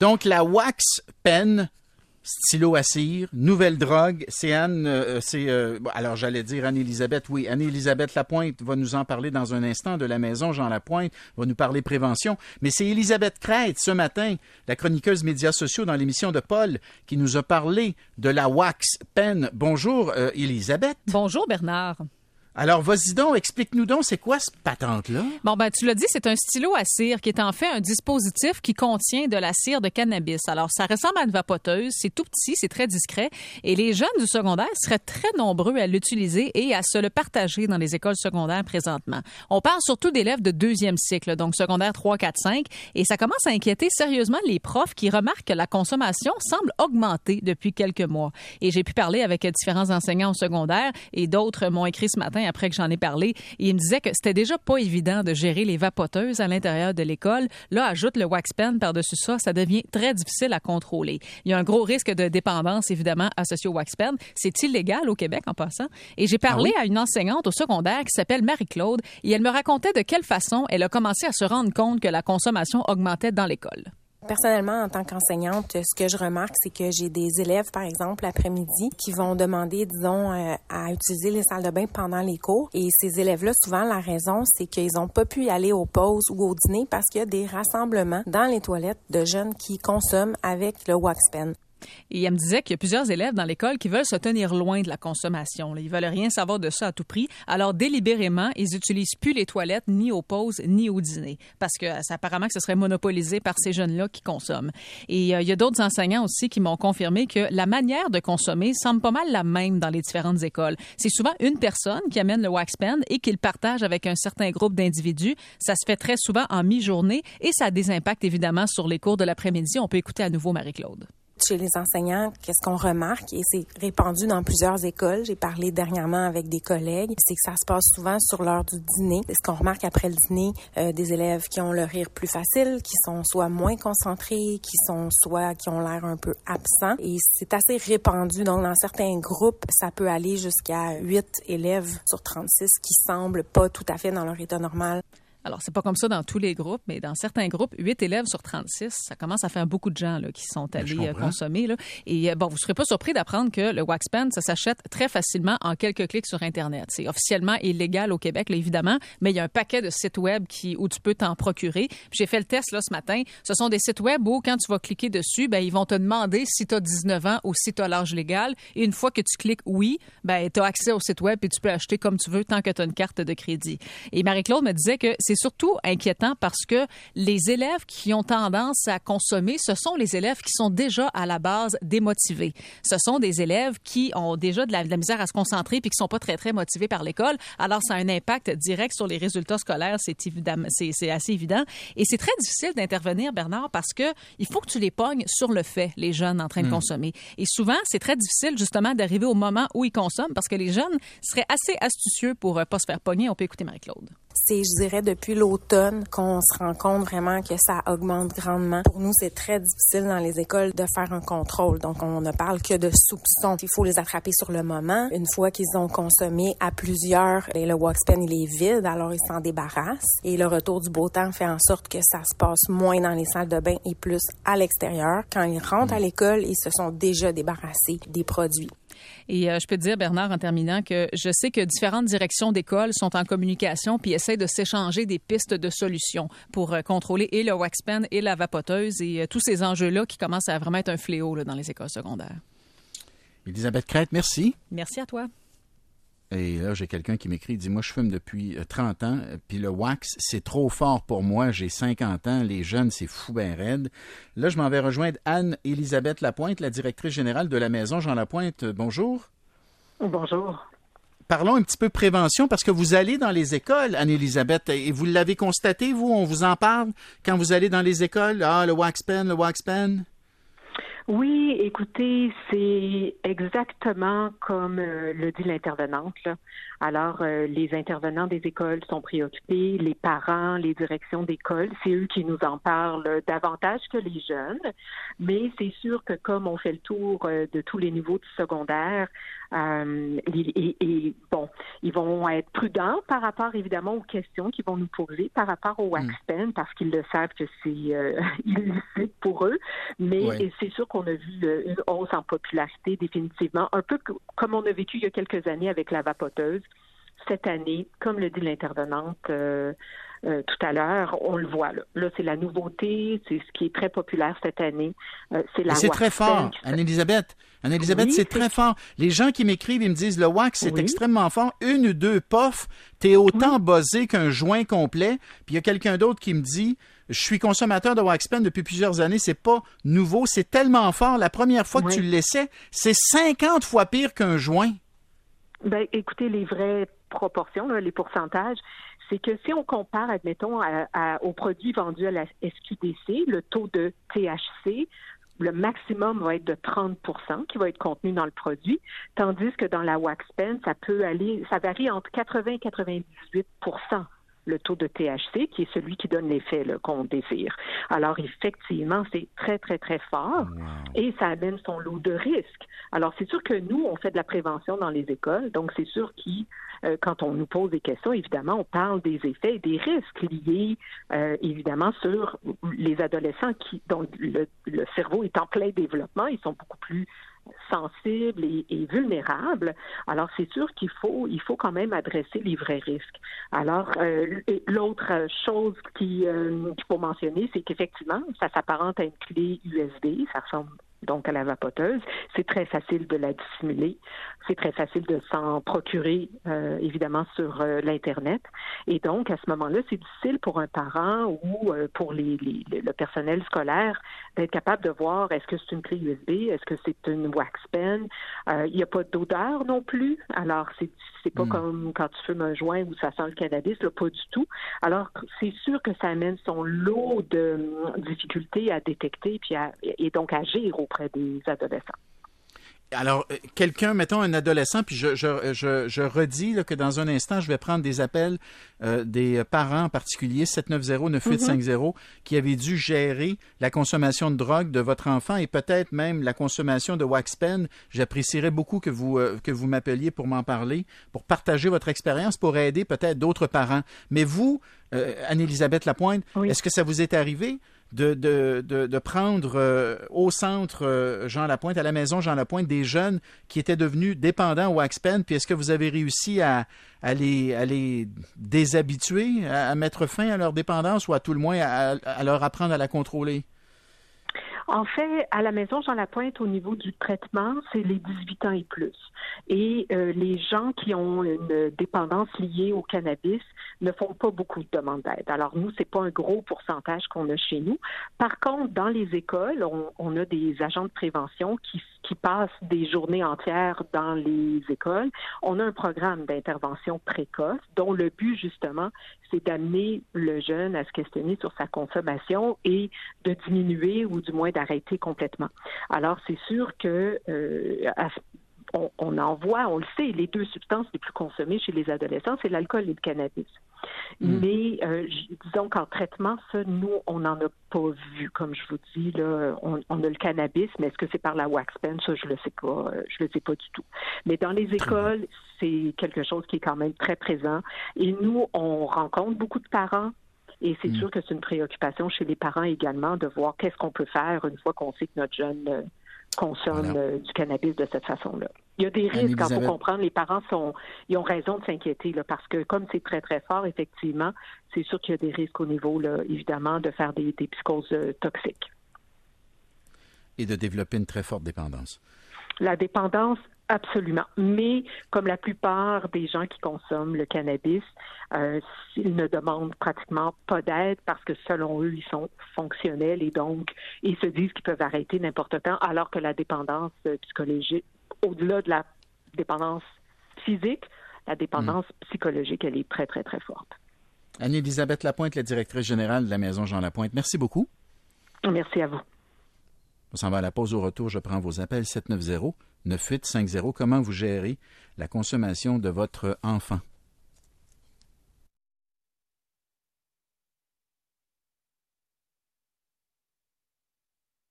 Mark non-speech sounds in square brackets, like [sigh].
Donc, la wax pen, stylo à cire, nouvelle drogue. C'est Anne, euh, c'est euh, alors j'allais dire Anne-Élisabeth, oui, Anne-Élisabeth Lapointe va nous en parler dans un instant de la maison Jean Lapointe, va nous parler prévention. Mais c'est Élisabeth Crête ce matin, la chroniqueuse médias sociaux dans l'émission de Paul, qui nous a parlé de la wax pen. Bonjour euh, Élisabeth. Bonjour Bernard. Alors, vas-y donc, explique-nous donc, c'est quoi ce patente-là? Bon, ben, tu l'as dit, c'est un stylo à cire qui est en fait un dispositif qui contient de la cire de cannabis. Alors, ça ressemble à une vapoteuse, c'est tout petit, c'est très discret, et les jeunes du secondaire seraient très nombreux à l'utiliser et à se le partager dans les écoles secondaires présentement. On parle surtout d'élèves de deuxième cycle, donc secondaire 3, 4, 5, et ça commence à inquiéter sérieusement les profs qui remarquent que la consommation semble augmenter depuis quelques mois. Et j'ai pu parler avec différents enseignants au secondaire, et d'autres m'ont écrit ce matin après que j'en ai parlé. il me disait que c'était déjà pas évident de gérer les vapoteuses à l'intérieur de l'école. Là, ajoute le wax pen par-dessus ça, ça devient très difficile à contrôler. Il y a un gros risque de dépendance, évidemment, associé au wax pen. C'est illégal au Québec, en passant. Et j'ai parlé ah à une enseignante au secondaire qui s'appelle Marie-Claude et elle me racontait de quelle façon elle a commencé à se rendre compte que la consommation augmentait dans l'école. Personnellement, en tant qu'enseignante, ce que je remarque, c'est que j'ai des élèves, par exemple, l'après-midi, qui vont demander, disons, euh, à utiliser les salles de bain pendant les cours. Et ces élèves-là, souvent, la raison, c'est qu'ils n'ont pas pu aller aux pauses ou au dîner parce qu'il y a des rassemblements dans les toilettes de jeunes qui consomment avec le wax pen. Et elle me disait qu'il y a plusieurs élèves dans l'école qui veulent se tenir loin de la consommation. Ils veulent rien savoir de ça à tout prix. Alors, délibérément, ils n'utilisent plus les toilettes ni aux pauses ni au dîner parce que ça, apparemment que ce serait monopolisé par ces jeunes-là qui consomment. Et euh, il y a d'autres enseignants aussi qui m'ont confirmé que la manière de consommer semble pas mal la même dans les différentes écoles. C'est souvent une personne qui amène le wax pen et qui le partage avec un certain groupe d'individus. Ça se fait très souvent en mi-journée et ça a des impacts évidemment sur les cours de l'après-midi. On peut écouter à nouveau Marie-Claude chez les enseignants, qu'est-ce qu'on remarque, et c'est répandu dans plusieurs écoles, j'ai parlé dernièrement avec des collègues, c'est que ça se passe souvent sur l'heure du dîner. Ce qu'on remarque après le dîner, euh, des élèves qui ont le rire plus facile, qui sont soit moins concentrés, qui sont soit qui ont l'air un peu absents. Et c'est assez répandu. Donc, dans certains groupes, ça peut aller jusqu'à 8 élèves sur 36 qui semblent pas tout à fait dans leur état normal. Alors, c'est pas comme ça dans tous les groupes, mais dans certains groupes, 8 élèves sur 36, ça commence à faire beaucoup de gens là, qui sont allés euh, consommer. Là. Et euh, bon, vous serez pas surpris d'apprendre que le wax pen, ça s'achète très facilement en quelques clics sur Internet. C'est officiellement illégal au Québec, là, évidemment, mais il y a un paquet de sites web qui, où tu peux t'en procurer. J'ai fait le test là, ce matin. Ce sont des sites web où, quand tu vas cliquer dessus, ben, ils vont te demander si tu as 19 ans ou si tu as l'âge légal. Et une fois que tu cliques oui, ben, tu as accès au site web et tu peux acheter comme tu veux tant que tu as une carte de crédit. Et Marie-Claude me disait que c'est surtout inquiétant parce que les élèves qui ont tendance à consommer, ce sont les élèves qui sont déjà à la base démotivés. Ce sont des élèves qui ont déjà de la, misère à se concentrer puis qui sont pas très très motivés par l'école. Alors ça a un impact direct sur les résultats scolaires, c'est évidemment c'est assez évident et c'est très difficile d'intervenir Bernard parce que il faut que tu les pognes sur le fait les jeunes en train de hmm. consommer. Et souvent, c'est très difficile justement d'arriver au moment où ils consomment parce que les jeunes seraient assez astucieux pour euh, pas se faire pogner. On peut écouter Marie-Claude c'est, je dirais, depuis l'automne qu'on se rend compte vraiment que ça augmente grandement. Pour nous, c'est très difficile dans les écoles de faire un contrôle. Donc, on ne parle que de soupçons. Il faut les attraper sur le moment. Une fois qu'ils ont consommé à plusieurs, ben, le wax pen, il est vide, alors ils s'en débarrassent. Et le retour du beau temps fait en sorte que ça se passe moins dans les salles de bain et plus à l'extérieur. Quand ils rentrent à l'école, ils se sont déjà débarrassés des produits. Et euh, je peux te dire, Bernard, en terminant, que je sais que différentes directions d'école sont en communication puis essaient de s'échanger des pistes de solutions pour euh, contrôler et le wax pen et la vapoteuse et euh, tous ces enjeux-là qui commencent à vraiment être un fléau dans les écoles secondaires. Elisabeth Crête, merci. Merci à toi. Et là, j'ai quelqu'un qui m'écrit, dit, moi, je fume depuis 30 euh, ans, puis le wax, c'est trop fort pour moi, j'ai 50 ans, les jeunes, c'est fou ben raide. Là, je m'en vais rejoindre Anne-Élisabeth Lapointe, la directrice générale de la Maison Jean Lapointe. Bonjour. Bonjour. Parlons un petit peu prévention, parce que vous allez dans les écoles, Anne-Élisabeth, et vous l'avez constaté, vous, on vous en parle quand vous allez dans les écoles, ah, le wax pen, le wax pen? Oui, écoutez, c'est exactement comme euh, le dit l'intervenante. Alors, euh, les intervenants des écoles sont préoccupés, les parents, les directions d'école, c'est eux qui nous en parlent davantage que les jeunes. Mais c'est sûr que comme on fait le tour euh, de tous les niveaux du secondaire, et, bon, ils vont être prudents par rapport évidemment aux questions qu'ils vont nous poser par rapport au wax mm. pen parce qu'ils le savent que c'est [laughs] illicite pour eux. Mais c'est sûr qu'on on a vu euh, une hausse en popularité définitivement, un peu comme on a vécu il y a quelques années avec la vapoteuse. Cette année, comme le dit l'intervenante euh, euh, tout à l'heure, on le voit là. Là, c'est la nouveauté, c'est ce qui est très populaire cette année. c'est la C'est très fort, Anne-Élisabeth. Anne-Élisabeth, c'est très fort. Les gens qui m'écrivent, ils me disent le wax, c'est extrêmement fort. Une ou deux puffs, t'es autant buzzé qu'un joint complet. Puis il y a quelqu'un d'autre qui me dit je suis consommateur de Waxpen depuis plusieurs années. C'est pas nouveau. C'est tellement fort. La première fois que tu le laissais, c'est 50 fois pire qu'un joint. Ben, écoutez, les vraies proportions, les pourcentages, c'est que si on compare, admettons, aux produits vendus à la SQDC, le taux de THC, le maximum va être de 30% qui va être contenu dans le produit, tandis que dans la Waxpen, ça peut aller, ça varie entre 80 et 98 le taux de THC, qui est celui qui donne l'effet qu'on désire. Alors, effectivement, c'est très, très, très fort et ça amène son lot de risques. Alors, c'est sûr que nous, on fait de la prévention dans les écoles, donc c'est sûr que euh, quand on nous pose des questions, évidemment, on parle des effets et des risques liés, euh, évidemment, sur les adolescents qui, dont le, le cerveau est en plein développement. Ils sont beaucoup plus sensibles et, vulnérables. Alors, c'est sûr qu'il faut, il faut quand même adresser les vrais risques. Alors, euh, l'autre chose euh, qu'il faut mentionner, c'est qu'effectivement, ça s'apparente à une clé USB. Ça ressemble donc à la vapoteuse. C'est très facile de la dissimuler. C'est très facile de s'en procurer, euh, évidemment, sur euh, l'Internet. Et donc, à ce moment-là, c'est difficile pour un parent ou euh, pour les, le personnel scolaire d'être capable de voir est-ce que c'est une clé USB, est-ce que c'est une wax pen? Il n'y a pas d'odeur non plus. Alors, c'est c'est pas hmm. comme quand tu fumes un joint où ça sent le cannabis, là, pas du tout. Alors, c'est sûr que ça amène son lot de difficultés à détecter puis et donc agir auprès des adolescents. Alors, euh, quelqu'un, mettons un adolescent, puis je, je, je, je redis que dans un instant, je vais prendre des appels euh, des parents en particulier, 790-9850, mm-hmm. qui avaient dû gérer la consommation de drogue de votre enfant et peut-être même la consommation de Waxpen. J'apprécierais beaucoup que vous, euh, que vous m'appeliez pour m'en parler, pour partager votre expérience, pour aider peut-être d'autres parents. Mais vous, Anne-Élisabeth Lapointe, est-ce que ça vous est arrivé? De, de, de, prendre euh, au centre euh, Jean Lapointe, à la maison Jean Lapointe, des jeunes qui étaient devenus dépendants au Waxpen, puis est-ce que vous avez réussi à, les, à les déshabituer, à, mettre fin à leur dépendance ou à tout le moins à leur apprendre à la contrôler? En fait, à la maison Jean Lapointe, au niveau du traitement, c'est les 18 ans et plus. Et euh, les gens qui ont une dépendance liée au cannabis ne font pas beaucoup de demandes d'aide. Alors nous, c'est pas un gros pourcentage qu'on a chez nous. Par contre, dans les écoles, on, on a des agents de prévention qui, qui passent des journées entières dans les écoles. On a un programme d'intervention précoce dont le but justement, c'est d'amener le jeune à se questionner sur sa consommation et de diminuer ou du moins d'arrêter complètement. Alors, c'est sûr que euh, on, en voit, on le sait, les deux substances les plus consommées chez les adolescents, c'est l'alcool et le cannabis. Mm. Mais euh, disons qu'en traitement, ça, nous, on n'en a pas vu, comme je vous dis. Là, on, a le cannabis, mais est-ce que c'est par la wax pen? Ça, je le sais pas. Euh, je le sais pas du tout. Mais dans les écoles, c'est quelque chose qui est quand même très présent. Et nous, on rencontre beaucoup de parents et c'est mm. sûr que c'est une préoccupation chez les parents également de voir qu'est-ce qu'on peut faire une fois qu'on sait que notre jeune euh, consomme du cannabis de cette façon-là. Il y a des risques, il faut comprendre, les parents sont, ils ont raison de s'inquiéter, parce que comme c'est très, très fort, effectivement, c'est sûr qu'il y a des risques au niveau, là, évidemment, de faire des, des psychoses euh, toxiques. Et de développer une très forte dépendance. La dépendance, Absolument. Mais comme la plupart des gens qui consomment le cannabis, euh, ils ne demandent pratiquement pas d'aide parce que selon eux, ils sont fonctionnels et donc ils se disent qu'ils peuvent arrêter n'importe quand, alors que la dépendance euh, psychologique, au-delà de la dépendance physique, la dépendance hmm. psychologique, elle est très, très, très forte. Anne-Élisabeth Lapointe, la directrice générale de la Maison Jean Lapointe. Merci beaucoup. Merci à vous. On s'en va à la pause au retour. Je prends vos appels 790 9850. Comment vous gérez la consommation de votre enfant?